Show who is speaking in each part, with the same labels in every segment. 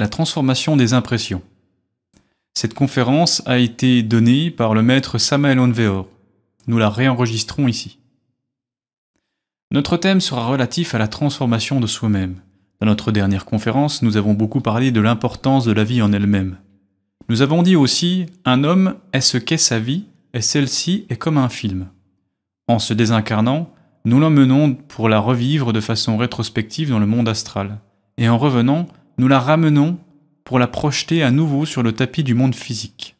Speaker 1: La transformation des impressions. Cette conférence a été donnée par le maître Samael Onveor. Nous la réenregistrons ici. Notre thème sera relatif à la transformation de soi-même. Dans notre dernière conférence, nous avons beaucoup parlé de l'importance de la vie en elle-même. Nous avons dit aussi, un homme est ce qu'est sa vie, et celle-ci est comme un film. En se désincarnant, nous l'emmenons pour la revivre de façon rétrospective dans le monde astral, et en revenant, nous la ramenons pour la projeter à nouveau sur le tapis du monde physique.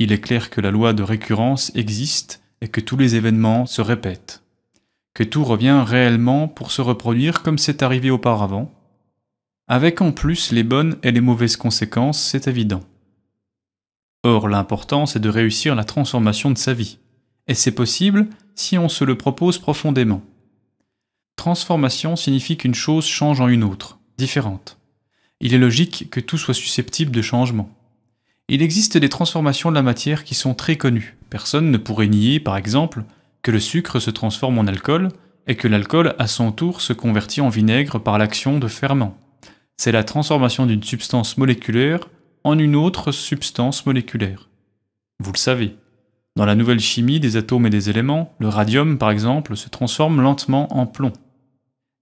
Speaker 1: Il est clair que la loi de récurrence existe et que tous les événements se répètent, que tout revient réellement pour se reproduire comme c'est arrivé auparavant, avec en plus les bonnes et les mauvaises conséquences, c'est évident. Or l'important c'est de réussir la transformation de sa vie, et c'est possible si on se le propose profondément. Transformation signifie qu'une chose change en une autre, différente. Il est logique que tout soit susceptible de changement. Il existe des transformations de la matière qui sont très connues. Personne ne pourrait nier, par exemple, que le sucre se transforme en alcool et que l'alcool, à son tour, se convertit en vinaigre par l'action de ferments. C'est la transformation d'une substance moléculaire en une autre substance moléculaire. Vous le savez. Dans la nouvelle chimie des atomes et des éléments, le radium, par exemple, se transforme lentement en plomb.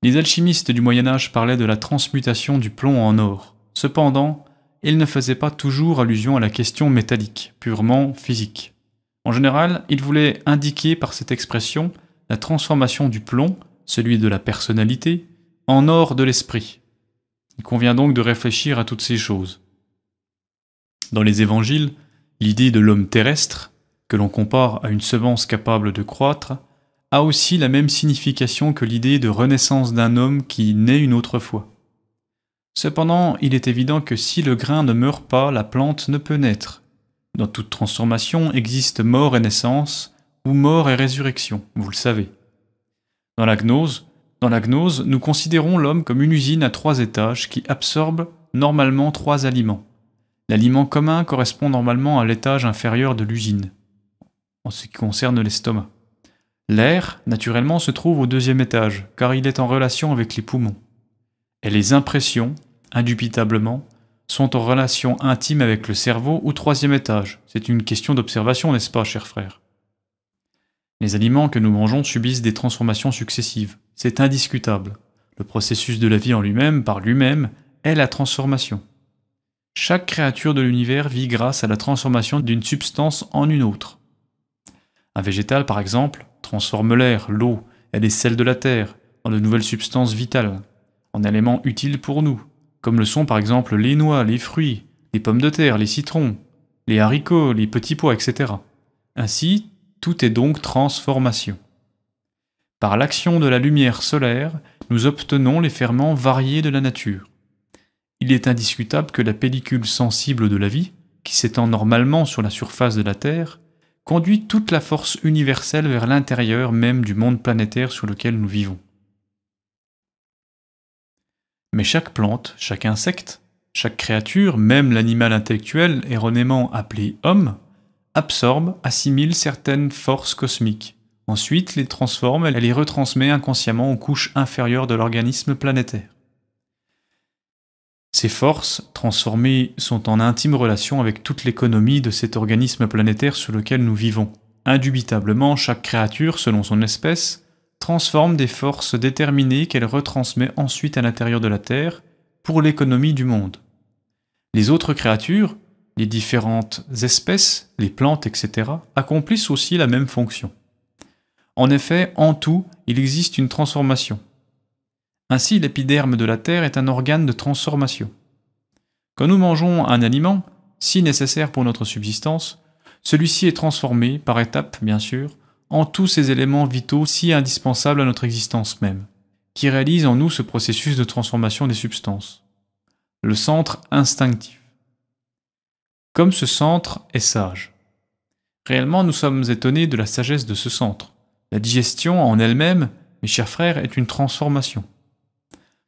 Speaker 1: Les alchimistes du Moyen Âge parlaient de la transmutation du plomb en or. Cependant, ils ne faisaient pas toujours allusion à la question métallique, purement physique. En général, ils voulaient indiquer par cette expression la transformation du plomb, celui de la personnalité, en or de l'esprit. Il convient donc de réfléchir à toutes ces choses. Dans les évangiles, l'idée de l'homme terrestre, que l'on compare à une semence capable de croître, a aussi la même signification que l'idée de renaissance d'un homme qui naît une autre fois. Cependant, il est évident que si le grain ne meurt pas, la plante ne peut naître. Dans toute transformation existe mort et naissance, ou mort et résurrection, vous le savez. Dans la gnose, dans la gnose, nous considérons l'homme comme une usine à trois étages qui absorbe normalement trois aliments. L'aliment commun correspond normalement à l'étage inférieur de l'usine, en ce qui concerne l'estomac. L'air, naturellement, se trouve au deuxième étage, car il est en relation avec les poumons. Et les impressions, indubitablement, sont en relation intime avec le cerveau au troisième étage. C'est une question d'observation, n'est-ce pas, cher frère? Les aliments que nous mangeons subissent des transformations successives. C'est indiscutable. Le processus de la vie en lui-même, par lui-même, est la transformation. Chaque créature de l'univers vit grâce à la transformation d'une substance en une autre. Un végétal, par exemple, transforme l'air, l'eau et les sels de la terre en de nouvelles substances vitales, en éléments utiles pour nous, comme le sont par exemple les noix, les fruits, les pommes de terre, les citrons, les haricots, les petits pois, etc. Ainsi, tout est donc transformation. Par l'action de la lumière solaire, nous obtenons les ferments variés de la nature. Il est indiscutable que la pellicule sensible de la vie, qui s'étend normalement sur la surface de la Terre, conduit toute la force universelle vers l'intérieur même du monde planétaire sur lequel nous vivons. Mais chaque plante, chaque insecte, chaque créature, même l'animal intellectuel erronément appelé homme, absorbe, assimile certaines forces cosmiques, ensuite les transforme et les retransmet inconsciemment aux couches inférieures de l'organisme planétaire. Ces forces, transformées, sont en intime relation avec toute l'économie de cet organisme planétaire sur lequel nous vivons. Indubitablement, chaque créature, selon son espèce, transforme des forces déterminées qu'elle retransmet ensuite à l'intérieur de la Terre pour l'économie du monde. Les autres créatures, les différentes espèces, les plantes, etc., accomplissent aussi la même fonction. En effet, en tout, il existe une transformation, ainsi, l'épiderme de la Terre est un organe de transformation. Quand nous mangeons un aliment, si nécessaire pour notre subsistance, celui-ci est transformé, par étapes bien sûr, en tous ces éléments vitaux si indispensables à notre existence même, qui réalisent en nous ce processus de transformation des substances. Le centre instinctif. Comme ce centre est sage. Réellement, nous sommes étonnés de la sagesse de ce centre. La digestion en elle-même, mes chers frères, est une transformation.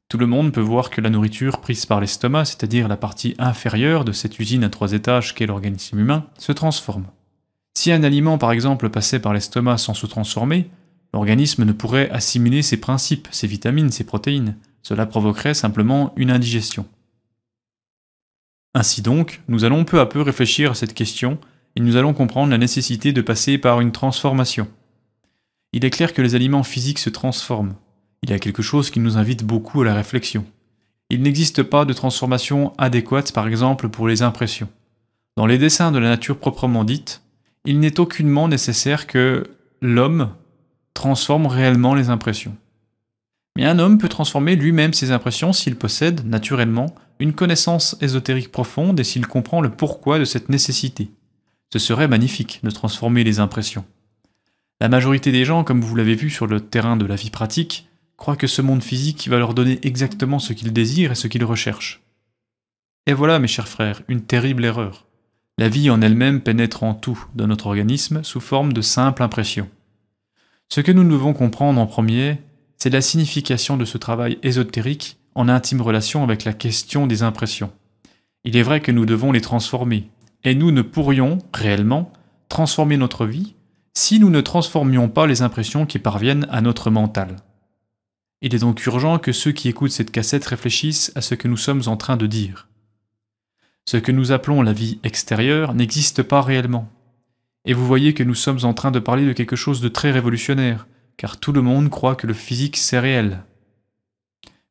Speaker 1: Tout le monde peut voir que la nourriture prise par l'estomac, c'est-à-dire la partie inférieure de cette usine à trois étages qu'est l'organisme humain, se transforme. Si un aliment par exemple passait par l'estomac sans se transformer, l'organisme ne pourrait assimiler ses principes, ses vitamines, ses protéines. Cela provoquerait simplement une indigestion. Ainsi donc, nous allons peu à peu réfléchir à cette question et nous allons comprendre la nécessité de passer par une transformation. Il est clair que les aliments physiques se transforment. Il y a quelque chose qui nous invite beaucoup à la réflexion. Il n'existe pas de transformation adéquate par exemple pour les impressions. Dans les dessins de la nature proprement dite, il n'est aucunement nécessaire que l'homme transforme réellement les impressions. Mais un homme peut transformer lui-même ses impressions s'il possède, naturellement, une connaissance ésotérique profonde et s'il comprend le pourquoi de cette nécessité. Ce serait magnifique de transformer les impressions. La majorité des gens, comme vous l'avez vu sur le terrain de la vie pratique, croient que ce monde physique va leur donner exactement ce qu'ils désirent et ce qu'ils recherchent. Et voilà, mes chers frères, une terrible erreur. La vie en elle-même pénètre en tout dans notre organisme sous forme de simples impressions. Ce que nous devons comprendre en premier, c'est la signification de ce travail ésotérique en intime relation avec la question des impressions. Il est vrai que nous devons les transformer, et nous ne pourrions, réellement, transformer notre vie si nous ne transformions pas les impressions qui parviennent à notre mental. Il est donc urgent que ceux qui écoutent cette cassette réfléchissent à ce que nous sommes en train de dire. Ce que nous appelons la vie extérieure n'existe pas réellement. Et vous voyez que nous sommes en train de parler de quelque chose de très révolutionnaire, car tout le monde croit que le physique c'est réel.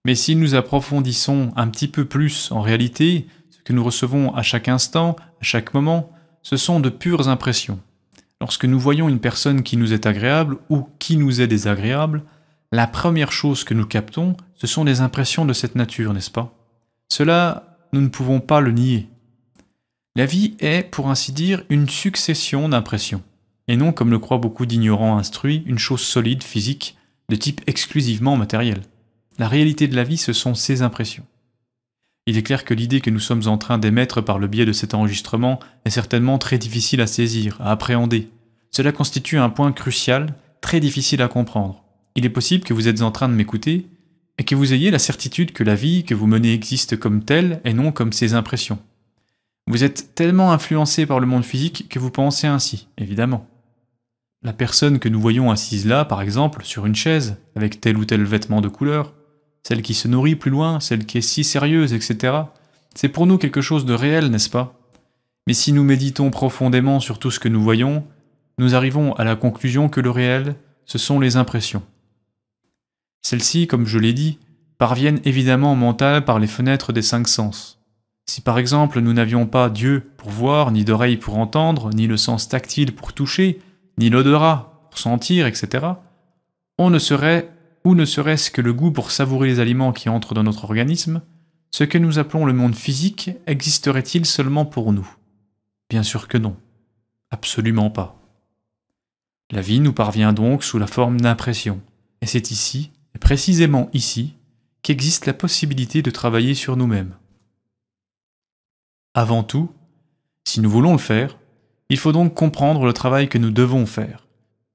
Speaker 1: Mais si nous approfondissons un petit peu plus en réalité, ce que nous recevons à chaque instant, à chaque moment, ce sont de pures impressions. Lorsque nous voyons une personne qui nous est agréable ou qui nous est désagréable, la première chose que nous captons, ce sont des impressions de cette nature, n'est-ce pas? Cela, nous ne pouvons pas le nier. La vie est, pour ainsi dire, une succession d'impressions, et non, comme le croient beaucoup d'ignorants instruits, une chose solide, physique, de type exclusivement matériel. La réalité de la vie, ce sont ces impressions. Il est clair que l'idée que nous sommes en train d'émettre par le biais de cet enregistrement est certainement très difficile à saisir, à appréhender. Cela constitue un point crucial, très difficile à comprendre. Il est possible que vous êtes en train de m'écouter et que vous ayez la certitude que la vie que vous menez existe comme telle et non comme ses impressions. Vous êtes tellement influencé par le monde physique que vous pensez ainsi, évidemment. La personne que nous voyons assise là, par exemple, sur une chaise, avec tel ou tel vêtement de couleur, celle qui se nourrit plus loin, celle qui est si sérieuse, etc., c'est pour nous quelque chose de réel, n'est-ce pas? Mais si nous méditons profondément sur tout ce que nous voyons, nous arrivons à la conclusion que le réel, ce sont les impressions. Celles-ci, comme je l'ai dit, parviennent évidemment au mental par les fenêtres des cinq sens. Si par exemple nous n'avions pas Dieu pour voir, ni d'oreille pour entendre, ni le sens tactile pour toucher, ni l'odorat pour sentir, etc., on ne serait, ou ne serait-ce que le goût pour savourer les aliments qui entrent dans notre organisme, ce que nous appelons le monde physique existerait-il seulement pour nous? Bien sûr que non. Absolument pas. La vie nous parvient donc sous la forme d'impression, et c'est ici, et précisément ici, qu'existe la possibilité de travailler sur nous-mêmes. Avant tout, si nous voulons le faire, il faut donc comprendre le travail que nous devons faire.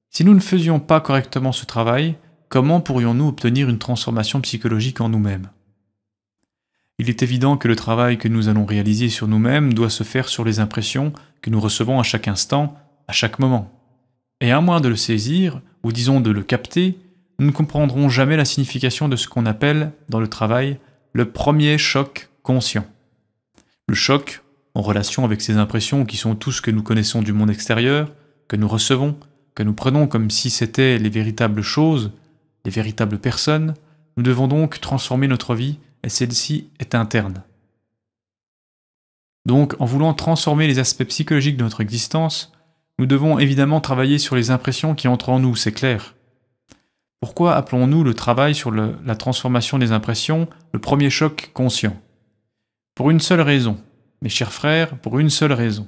Speaker 1: Si nous ne faisions pas correctement ce travail, comment pourrions-nous obtenir une transformation psychologique en nous-mêmes? Il est évident que le travail que nous allons réaliser sur nous-mêmes doit se faire sur les impressions que nous recevons à chaque instant, à chaque moment. Et à moins de le saisir, ou disons de le capter, nous ne comprendrons jamais la signification de ce qu'on appelle, dans le travail, le premier choc conscient. Le choc, en relation avec ces impressions qui sont tout ce que nous connaissons du monde extérieur, que nous recevons, que nous prenons comme si c'étaient les véritables choses, les véritables personnes, nous devons donc transformer notre vie et celle-ci est interne. Donc, en voulant transformer les aspects psychologiques de notre existence, nous devons évidemment travailler sur les impressions qui entrent en nous, c'est clair. Pourquoi appelons-nous le travail sur la transformation des impressions le premier choc conscient? Pour une seule raison, mes chers frères, pour une seule raison.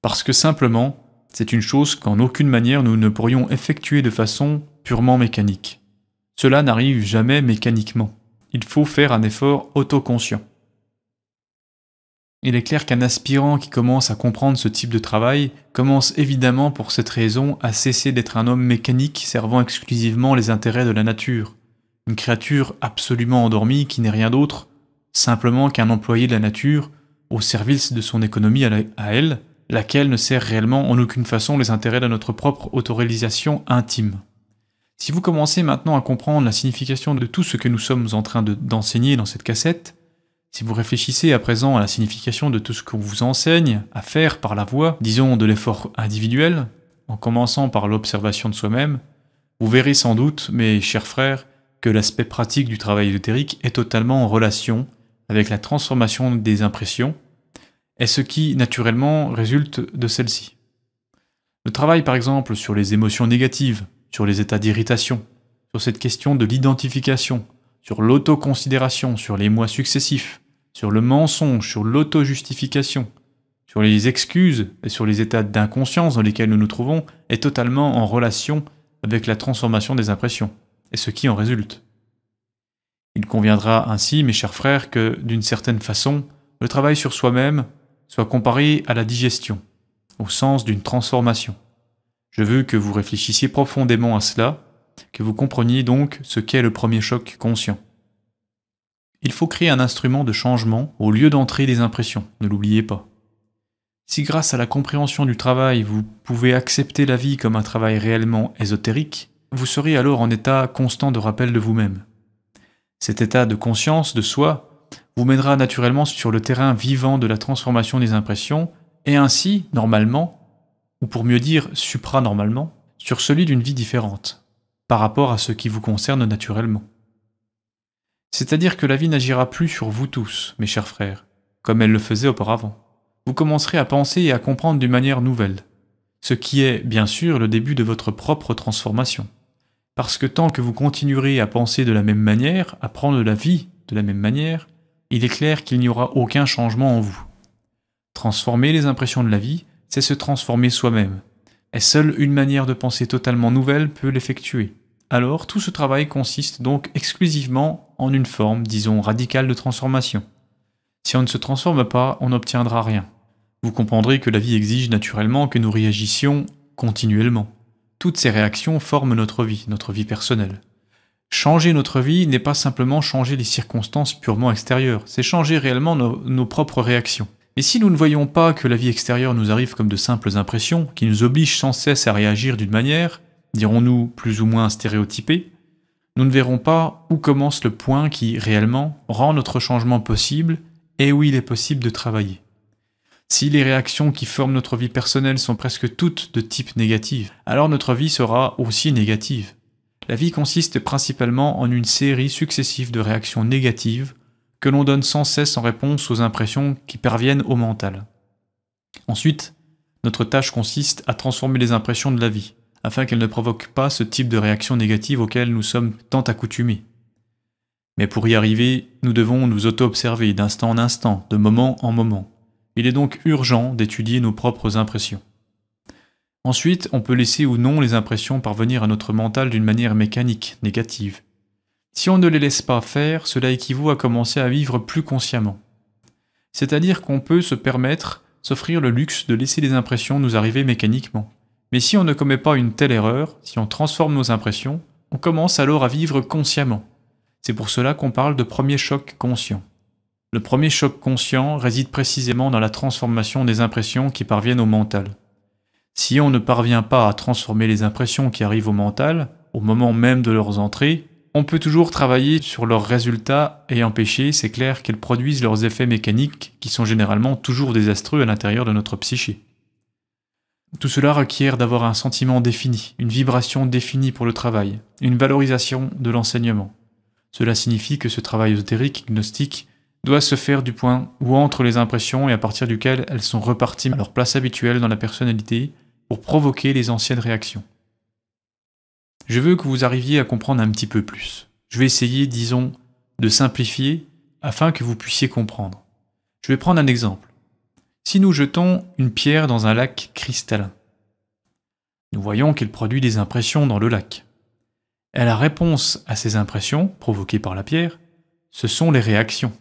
Speaker 1: Parce que simplement, c'est une chose qu'en aucune manière nous ne pourrions effectuer de façon purement mécanique. Cela n'arrive jamais mécaniquement. Il faut faire un effort autoconscient. Il est clair qu'un aspirant qui commence à comprendre ce type de travail commence évidemment pour cette raison à cesser d'être un homme mécanique servant exclusivement les intérêts de la nature, une créature absolument endormie qui n'est rien d'autre simplement qu'un employé de la nature au service de son économie à, elle, laquelle ne sert réellement en aucune façon les intérêts de notre propre autoréalisation intime. Si vous commencez maintenant à comprendre la signification de tout ce que nous sommes en train d'enseigner dans cette cassette, Si vous réfléchissez à présent à la signification de tout ce qu'on vous enseigne à faire par la voie, disons de l'effort individuel, en commençant par l'observation de soi-même, vous verrez sans doute, mes chers frères, que l'aspect pratique du travail ésotérique est totalement en relation avec la transformation des impressions, et ce qui, naturellement, résulte de celle-ci. Le travail, par exemple, sur les émotions négatives, sur les états d'irritation, sur cette question de l'identification, sur l'autoconsidération, sur les mois successifs, sur le mensonge, sur l'auto-justification, sur les excuses et sur les états d'inconscience dans lesquels nous nous trouvons, est totalement en relation avec la transformation des impressions, et ce qui en résulte. Il conviendra ainsi, mes chers frères, que, d'une certaine façon, le travail sur soi-même soit comparé à la digestion, au sens d'une transformation. Je veux que vous réfléchissiez profondément à cela, que vous compreniez donc ce qu'est le premier choc conscient. Il faut créer un instrument de changement au lieu d'entrer des impressions, ne l'oubliez pas. Si grâce à la compréhension du travail vous pouvez accepter la vie comme un travail réellement ésotérique, vous serez alors en état constant de rappel de vous-même. Cet état de conscience de soi vous mènera naturellement sur le terrain vivant de la transformation des impressions, et ainsi, normalement, ou pour mieux dire supranormalement, sur celui d'une vie différente, par rapport à ce qui vous concerne naturellement. C'est-à-dire que la vie n'agira plus sur vous tous, mes chers frères, comme elle le faisait auparavant. Vous commencerez à penser et à comprendre d'une manière nouvelle, ce qui est, bien sûr, le début de votre propre transformation. Parce que tant que vous continuerez à penser de la même manière, à prendre la vie de la même manière, il est clair qu'il n'y aura aucun changement en vous. Transformer les impressions de la vie, c'est se transformer soi-même. Et seule une manière de penser totalement nouvelle peut l'effectuer. Alors tout ce travail consiste donc exclusivement en une forme, disons, radicale de transformation. Si on ne se transforme pas, on n'obtiendra rien. Vous comprendrez que la vie exige naturellement que nous réagissions continuellement. Toutes ces réactions forment notre vie, notre vie personnelle. Changer notre vie n'est pas simplement changer les circonstances purement extérieures, c'est changer réellement nos, propres réactions. Et si nous ne voyons pas que la vie extérieure nous arrive comme de simples impressions, qui nous obligent sans cesse à réagir d'une manière, dirons-nous plus ou moins stéréotypée, nous ne verrons pas où commence le point qui, réellement, rend notre changement possible et où il est possible de travailler. Si les réactions qui forment notre vie personnelle sont presque toutes de type négatif, alors notre vie sera aussi négative. La vie consiste principalement en une série successive de réactions négatives que l'on donne sans cesse en réponse aux impressions qui parviennent au mental. Ensuite, notre tâche consiste à transformer les impressions de la vie, afin qu'elles ne provoquent pas ce type de réactions négatives auxquelles nous sommes tant accoutumés. Mais pour y arriver, nous devons nous auto-observer d'instant en instant, de moment en moment. Il est donc urgent d'étudier nos propres impressions. Ensuite, on peut laisser ou non les impressions parvenir à notre mental d'une manière mécanique, négative. Si on ne les laisse pas faire, cela équivaut à commencer à vivre plus consciemment. C'est-à-dire qu'on peut se permettre, s'offrir le luxe de laisser les impressions nous arriver mécaniquement. Mais si on ne commet pas une telle erreur, si on transforme nos impressions, on commence alors à vivre consciemment. C'est pour cela qu'on parle de premier choc conscient. Le premier choc conscient réside précisément dans la transformation des impressions qui parviennent au mental. Si on ne parvient pas à transformer les impressions qui arrivent au mental, au moment même de leurs entrées, on peut toujours travailler sur leurs résultats et empêcher, c'est clair, qu'elles produisent leurs effets mécaniques qui sont généralement toujours désastreux à l'intérieur de notre psyché. Tout cela requiert d'avoir un sentiment défini, une vibration définie pour le travail, une valorisation de l'enseignement. Cela signifie que ce travail ésotérique, gnostique, doit se faire du point où entre les impressions et à partir duquel elles sont reparties à leur place habituelle dans la personnalité pour provoquer les anciennes réactions. Je veux que vous arriviez à comprendre un petit peu plus. Je vais essayer, disons, de simplifier afin que vous puissiez comprendre. Je vais prendre un exemple. Si nous jetons une pierre dans un lac cristallin, nous voyons qu'elle produit des impressions dans le lac. Et la réponse à ces impressions, provoquées par la pierre, ce sont les réactions.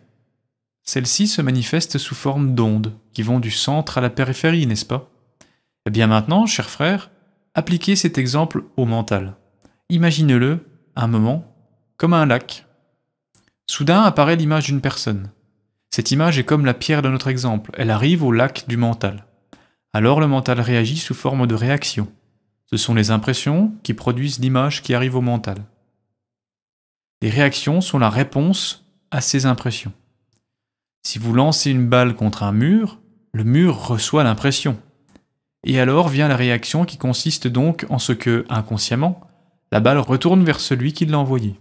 Speaker 1: Celles-ci se manifestent sous forme d'ondes, qui vont du centre à la périphérie, n'est-ce pas? Eh bien maintenant, chers frères, appliquez cet exemple au mental. Imaginez-le, un moment, comme un lac. Soudain apparaît l'image d'une personne. Cette image est comme la pierre de notre exemple, elle arrive au lac du mental. Alors le mental réagit sous forme de réaction. Ce sont les impressions qui produisent l'image qui arrive au mental. Les réactions sont la réponse à ces impressions. Si vous lancez une balle contre un mur, le mur reçoit l'impression. Et alors vient la réaction qui consiste donc en ce que, inconsciemment, la balle retourne vers celui qui l'a envoyée.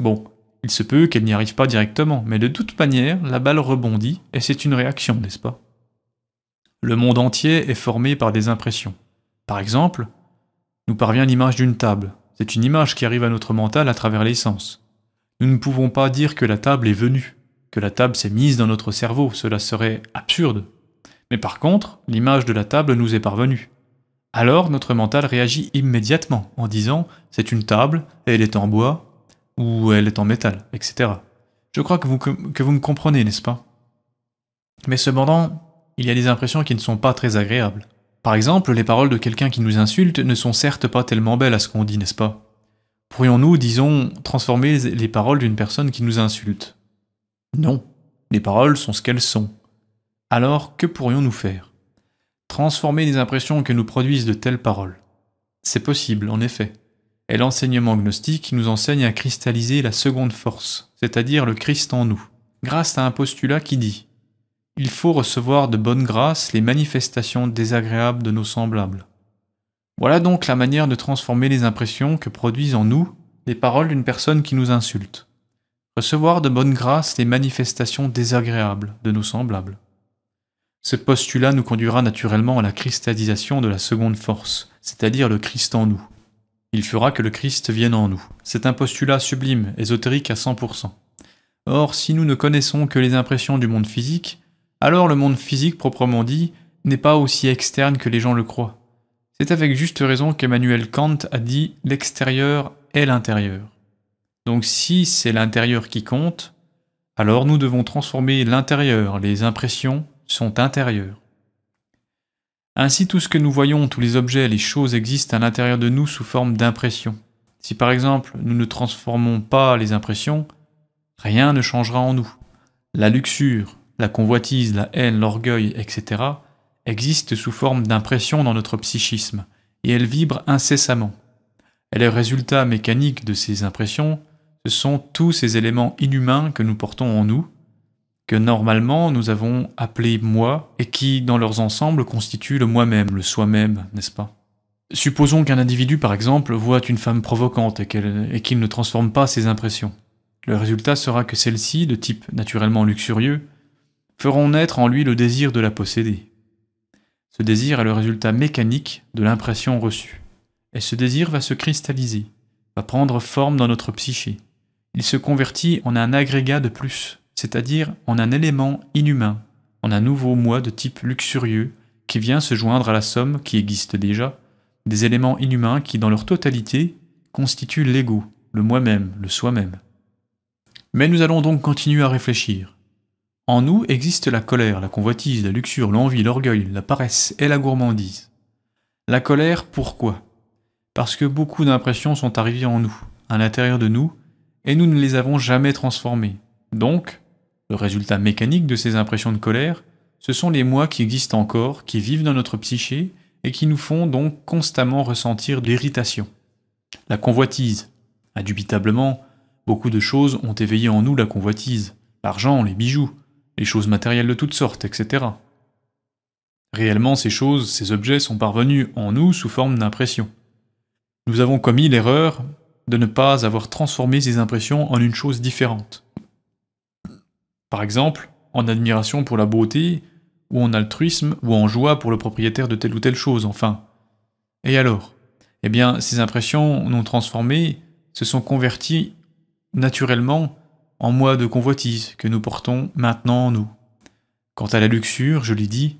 Speaker 1: Bon, il se peut qu'elle n'y arrive pas directement, mais de toute manière, la balle rebondit et c'est une réaction, n'est-ce pas? Le monde entier est formé par des impressions. Par exemple, nous parvient l'image d'une table. C'est une image qui arrive à notre mental à travers les sens. Nous ne pouvons pas dire que la table est venue, que la table s'est mise dans notre cerveau, cela serait absurde. Mais par contre, l'image de la table nous est parvenue. Alors notre mental réagit immédiatement en disant c'est une table, elle est en bois, ou elle est en métal, etc. Je crois que vous, que vous me comprenez, n'est-ce pas? Mais cependant, il y a des impressions qui ne sont pas très agréables. Par exemple, les paroles de quelqu'un qui nous insulte ne sont certes pas tellement belles à ce qu'on dit, n'est-ce pas? Pourrions-nous, disons, transformer les paroles d'une personne qui nous insulte? Non. Les paroles sont ce qu'elles sont. Alors, que pourrions-nous faire? Transformer les impressions que nous produisent de telles paroles? C'est possible, en effet. Et l'enseignement gnostique nous enseigne à cristalliser la seconde force, c'est-à-dire le Christ en nous, grâce à un postulat qui dit il faut recevoir de bonne grâce les manifestations désagréables de nos semblables. Voilà donc la manière de transformer les impressions que produisent en nous les paroles d'une personne qui nous insulte. Recevoir de bonne grâce les manifestations désagréables de nos semblables. Ce postulat nous conduira naturellement à la cristallisation de la seconde force, c'est-à-dire le Christ en nous. Il fera que le Christ vienne en nous. C'est un postulat sublime, ésotérique à 100%. Or, si nous ne connaissons que les impressions du monde physique, alors le monde physique proprement dit n'est pas aussi externe que les gens le croient. C'est avec juste raison qu'Emmanuel Kant a dit l'extérieur est l'intérieur. Donc si c'est l'intérieur qui compte, alors nous devons transformer l'intérieur, les impressions sont intérieures. Ainsi tout ce que nous voyons, tous les objets, les choses existent à l'intérieur de nous sous forme d'impressions. Si par exemple nous ne transformons pas les impressions, rien ne changera en nous. La luxure, la convoitise, la haine, l'orgueil, etc., existent sous forme d'impression dans notre psychisme, et elles vibrent incessamment. Et les résultats mécaniques de ces impressions, ce sont tous ces éléments inhumains que nous portons en nous, normalement nous avons appelés moi, et qui, dans leurs ensembles, constituent le moi-même, le soi-même, n'est-ce pas? Supposons qu'un individu, par exemple, voit une femme provocante et qu'il ne transforme pas ses impressions. Le résultat sera que celle-ci, de type naturellement luxurieux, feront naître en lui le désir de la posséder. Ce désir est le résultat mécanique de l'impression reçue. Et ce désir va se cristalliser, va prendre forme dans notre psyché. Il se convertit en un agrégat de plus, c'est-à-dire en un élément inhumain, en un nouveau moi de type luxurieux qui vient se joindre à la somme qui existe déjà, des éléments inhumains qui, dans leur totalité, constituent l'ego, le moi-même, le soi-même. Mais nous allons donc continuer à réfléchir. En nous existe la colère, la convoitise, la luxure, l'envie, l'orgueil, la paresse et la gourmandise. La colère, pourquoi? Parce que beaucoup d'impressions sont arrivées en nous, à l'intérieur de nous, et nous ne les avons jamais transformées. Donc, le résultat mécanique de ces impressions de colère, ce sont les moi qui existent encore, qui vivent dans notre psyché, et qui nous font donc constamment ressentir l'irritation. La convoitise. Indubitablement, beaucoup de choses ont éveillé en nous la convoitise. L'argent, les bijoux, les choses matérielles de toutes sortes, etc. Réellement, ces choses, ces objets sont parvenus en nous sous forme d'impressions. Nous avons commis l'erreur de ne pas avoir transformé ces impressions en une chose différente. Par exemple, en admiration pour la beauté, ou en altruisme, ou en joie pour le propriétaire de telle ou telle chose, enfin. Et alors? Eh bien, ces impressions non transformées se sont converties naturellement en moi de convoitise que nous portons maintenant en nous. Quant à la luxure, je l'ai dit,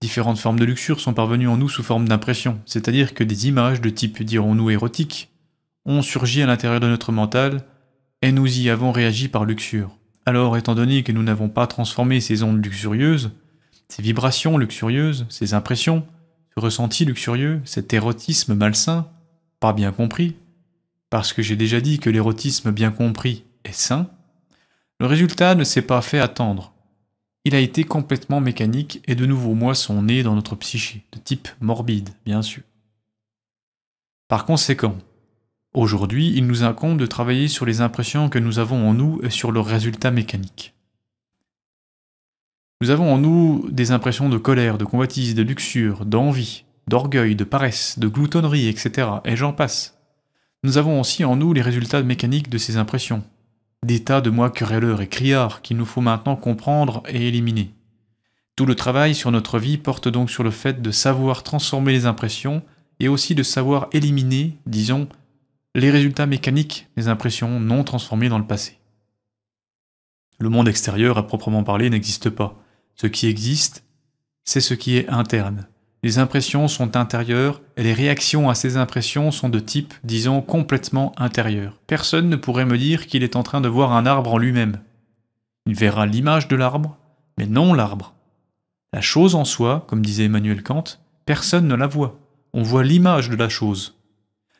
Speaker 1: différentes formes de luxure sont parvenues en nous sous forme d'impression, c'est-à-dire que des images de type, dirons-nous, érotique, ont surgi à l'intérieur de notre mental, et nous y avons réagi par luxure. Alors, étant donné que nous n'avons pas transformé ces ondes luxurieuses, ces vibrations luxurieuses, ces impressions, ce ressenti luxurieux, cet érotisme malsain, pas bien compris, parce que j'ai déjà dit que l'érotisme bien compris est sain, le résultat ne s'est pas fait attendre. Il a été complètement mécanique et de nouveaux mois sont nés dans notre psyché, de type morbide, bien sûr. Par conséquent, aujourd'hui, il nous incombe de travailler sur les impressions que nous avons en nous et sur leurs résultats mécaniques. Nous avons en nous des impressions de colère, de convoitise, de luxure, d'envie, d'orgueil, de paresse, de gloutonnerie, etc. Et j'en passe. Nous avons aussi en nous les résultats mécaniques de ces impressions. Des tas de moi querelleurs et criards qu'il nous faut maintenant comprendre et éliminer. Tout le travail sur notre vie porte donc sur le fait de savoir transformer les impressions et aussi de savoir éliminer, disons, les résultats mécaniques des impressions non transformées dans le passé. Le monde extérieur à proprement parler n'existe pas. Ce qui existe, c'est ce qui est interne. Les impressions sont intérieures et les réactions à ces impressions sont de type, disons, complètement intérieur. Personne ne pourrait me dire qu'il est en train de voir un arbre en lui-même. Il verra l'image de l'arbre, mais non l'arbre. La chose en soi, comme disait Emmanuel Kant, personne ne la voit. On voit l'image de la chose.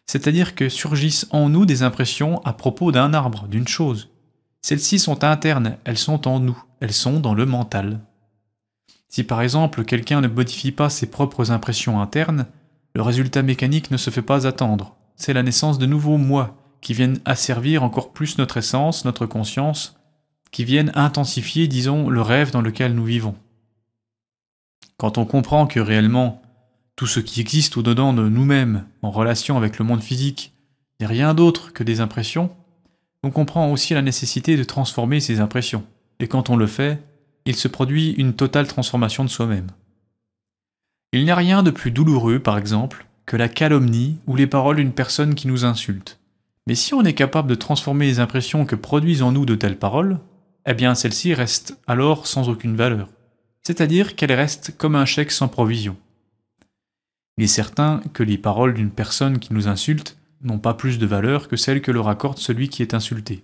Speaker 1: C'est-à-dire que surgissent en nous des impressions à propos d'un arbre, d'une chose. Celles-ci sont internes, elles sont en nous, elles sont dans le mental. Si par exemple quelqu'un ne modifie pas ses propres impressions internes, le résultat mécanique ne se fait pas attendre. C'est la naissance de nouveaux moi qui viennent asservir encore plus notre essence, notre conscience, qui viennent intensifier, disons, le rêve dans lequel nous vivons. Quand on comprend que réellement tout ce qui existe au-dedans de nous-mêmes en relation avec le monde physique n'est rien d'autre que des impressions, on comprend aussi la nécessité de transformer ces impressions. Et quand on le fait, il se produit une totale transformation de soi-même. Il n'y a rien de plus douloureux, par exemple, que la calomnie ou les paroles d'une personne qui nous insulte. Mais si on est capable de transformer les impressions que produisent en nous de telles paroles, eh bien celles-ci restent alors sans aucune valeur. C'est-à-dire qu'elles restent comme un chèque sans provision. Il est certain que les paroles d'une personne qui nous insulte n'ont pas plus de valeur que celles que leur accorde celui qui est insulté.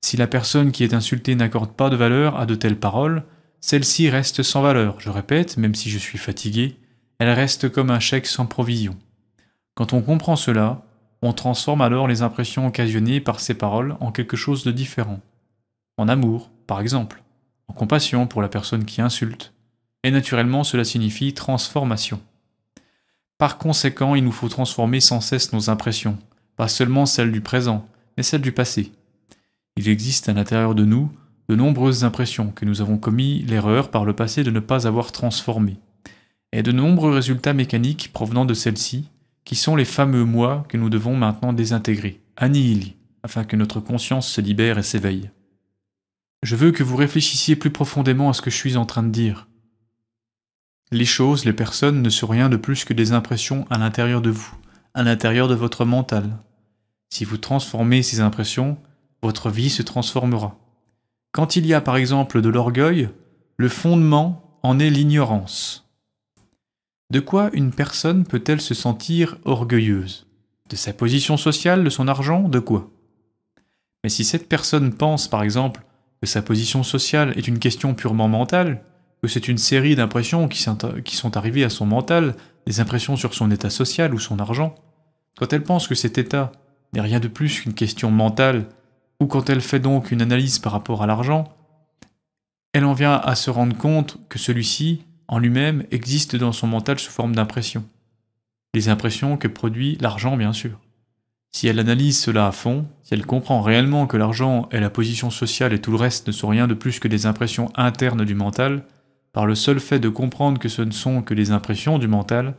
Speaker 1: Si la personne qui est insultée n'accorde pas de valeur à de telles paroles, celle-ci reste sans valeur, je répète, même si je suis fatigué, elle reste comme un chèque sans provision. Quand on comprend cela, on transforme alors les impressions occasionnées par ces paroles en quelque chose de différent. En amour, par exemple, en compassion pour la personne qui insulte. Et naturellement, cela signifie transformation. Par conséquent, il nous faut transformer sans cesse nos impressions, pas seulement celles du présent, mais celles du passé. Il existe à l'intérieur de nous de nombreuses impressions que nous avons commis l'erreur par le passé de ne pas avoir transformées, et de nombreux résultats mécaniques provenant de celles-ci, qui sont les fameux moi que nous devons maintenant désintégrer, annihiler, afin que notre conscience se libère et s'éveille. Je veux que vous réfléchissiez plus profondément à ce que je suis en train de dire. Les choses, les personnes ne sont rien de plus que des impressions à l'intérieur de vous, à l'intérieur de votre mental. Si vous transformez ces impressions, votre vie se transformera. Quand il y a par exemple de l'orgueil, le fondement en est l'ignorance. De quoi une personne peut-elle se sentir orgueilleuse? De sa position sociale, de son argent, de quoi? Mais si cette personne pense par exemple que sa position sociale est une question purement mentale, c'est une série d'impressions qui sont arrivées à son mental, des impressions sur son état social ou son argent, quand elle pense que cet état n'est rien de plus qu'une question mentale ou quand elle fait donc une analyse par rapport à l'argent, elle en vient à se rendre compte que celui-ci, en lui-même, existe dans son mental sous forme d'impressions. Les impressions que produit l'argent, bien sûr. Si elle analyse cela à fond, si elle comprend réellement que l'argent et la position sociale et tout le reste ne sont rien de plus que des impressions internes du mental, par le seul fait de comprendre que ce ne sont que des impressions du mental,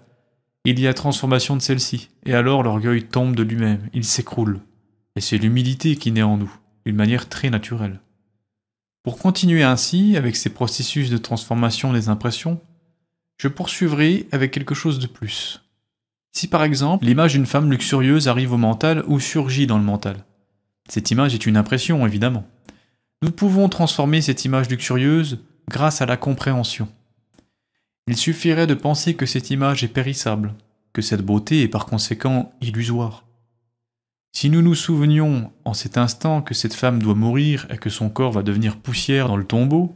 Speaker 1: il y a transformation de celle-ci, et alors l'orgueil tombe de lui-même, il s'écroule, et c'est l'humilité qui naît en nous, d'une manière très naturelle. Pour continuer ainsi avec ces processus de transformation des impressions, je poursuivrai avec quelque chose de plus. Si par exemple l'image d'une femme luxurieuse arrive au mental ou surgit dans le mental, cette image est une impression évidemment. Nous pouvons transformer cette image luxurieuse grâce à la compréhension. Il suffirait de penser que cette image est périssable, que cette beauté est par conséquent illusoire. Si nous nous souvenions en cet instant que cette femme doit mourir et que son corps va devenir poussière dans le tombeau,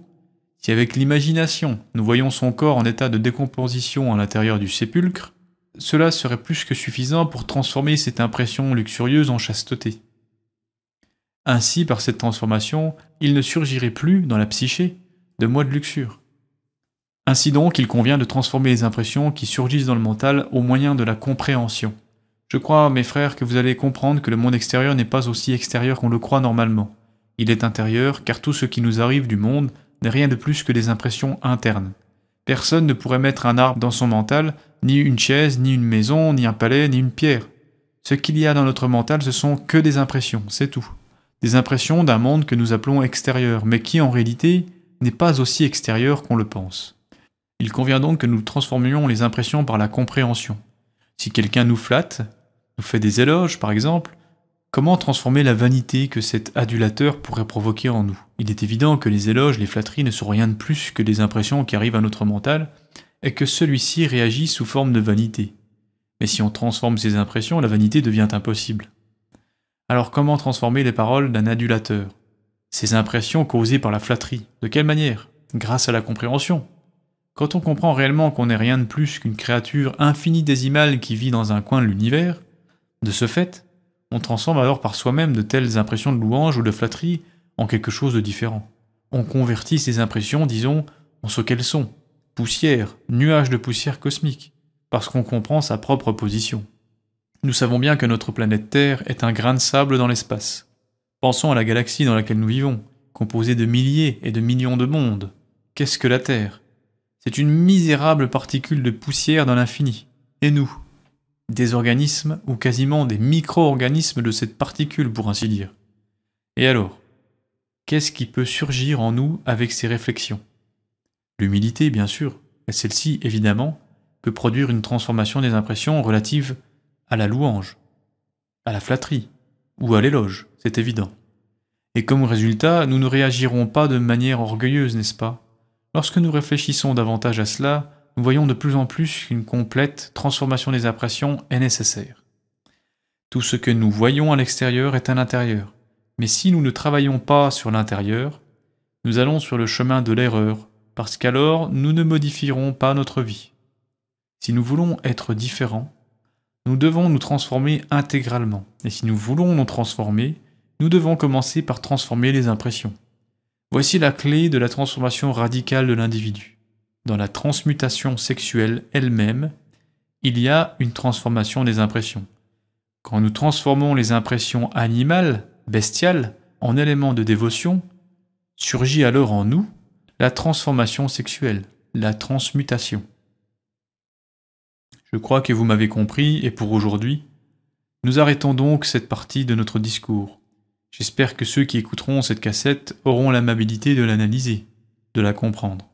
Speaker 1: si avec l'imagination nous voyons son corps en état de décomposition à l'intérieur du sépulcre, cela serait plus que suffisant pour transformer cette impression luxurieuse en chasteté. Ainsi, par cette transformation, il ne surgirait plus, dans la psyché, de moi de luxure. Ainsi donc, il convient de transformer les impressions qui surgissent dans le mental au moyen de la compréhension. Je crois, mes frères, que vous allez comprendre que le monde extérieur n'est pas aussi extérieur qu'on le croit normalement. Il est intérieur, car tout ce qui nous arrive du monde n'est rien de plus que des impressions internes. Personne ne pourrait mettre un arbre dans son mental, ni une chaise, ni une maison, ni un palais, ni une pierre. Ce qu'il y a dans notre mental, ce sont que des impressions, c'est tout. Des impressions d'un monde que nous appelons extérieur, mais qui en réalité n'est pas aussi extérieur qu'on le pense. Il convient donc que nous transformions les impressions par la compréhension. Si quelqu'un nous flatte, nous fait des éloges par exemple, comment transformer la vanité que cet adulateur pourrait provoquer en nous? Il est évident que les éloges, les flatteries ne sont rien de plus que des impressions qui arrivent à notre mental, et que celui-ci réagit sous forme de vanité. Mais si on transforme ces impressions, la vanité devient impossible. Alors comment transformer les paroles d'un adulateur? Ces impressions causées par la flatterie, de quelle manière? Grâce à la compréhension, quand on comprend réellement qu'on n'est rien de plus qu'une créature infinitésimale qui vit dans un coin de l'univers, de ce fait, on transforme alors par soi-même de telles impressions de louange ou de flatterie en quelque chose de différent. On convertit ces impressions, disons, en ce qu'elles sont, poussière, nuage de poussière cosmique, parce qu'on comprend sa propre position. Nous savons bien que notre planète Terre est un grain de sable dans l'espace. Pensons à la galaxie dans laquelle nous vivons, composée de milliers et de millions de mondes. Qu'est-ce que la Terre? C'est une misérable particule de poussière dans l'infini. Et nous? Des organismes, ou quasiment des micro-organismes de cette particule, pour ainsi dire. Et alors? Qu'est-ce qui peut surgir en nous avec ces réflexions? L'humilité, bien sûr, et celle-ci, évidemment, peut produire une transformation des impressions relatives à la louange, à la flatterie, ou à l'éloge, c'est évident. Et comme résultat, nous ne réagirons pas de manière orgueilleuse, n'est-ce pas? Lorsque nous réfléchissons davantage à cela, nous voyons de plus en plus qu'une complète transformation des impressions est nécessaire. Tout ce que nous voyons à l'extérieur est à l'intérieur, mais si nous ne travaillons pas sur l'intérieur, nous allons sur le chemin de l'erreur, parce qu'alors nous ne modifierons pas notre vie. Si nous voulons être différents, nous devons nous transformer intégralement, et si nous voulons nous transformer, nous devons commencer par transformer les impressions. Voici la clé de la transformation radicale de l'individu. Dans la transmutation sexuelle elle-même, il y a une transformation des impressions. Quand nous transformons les impressions animales, bestiales, en éléments de dévotion, surgit alors en nous la transformation sexuelle, la transmutation. Je crois que vous m'avez compris et pour aujourd'hui, nous arrêtons donc cette partie de notre discours. J'espère que ceux qui écouteront cette cassette auront l'amabilité de l'analyser, de la comprendre.